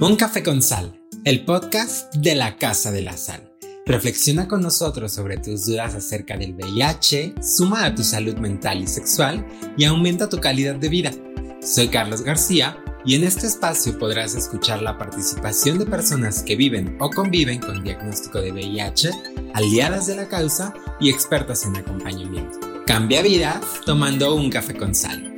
Un café con sal, el podcast de la Casa de la Sal. Reflexiona con nosotros sobre tus dudas acerca del VIH, suma a tu salud mental y sexual y aumenta tu calidad de vida. Soy Carlos García y en este espacio podrás escuchar la participación de personas que viven o conviven con diagnóstico de VIH, aliadas de la causa y expertas en acompañamiento. Cambia vida tomando un café con sal.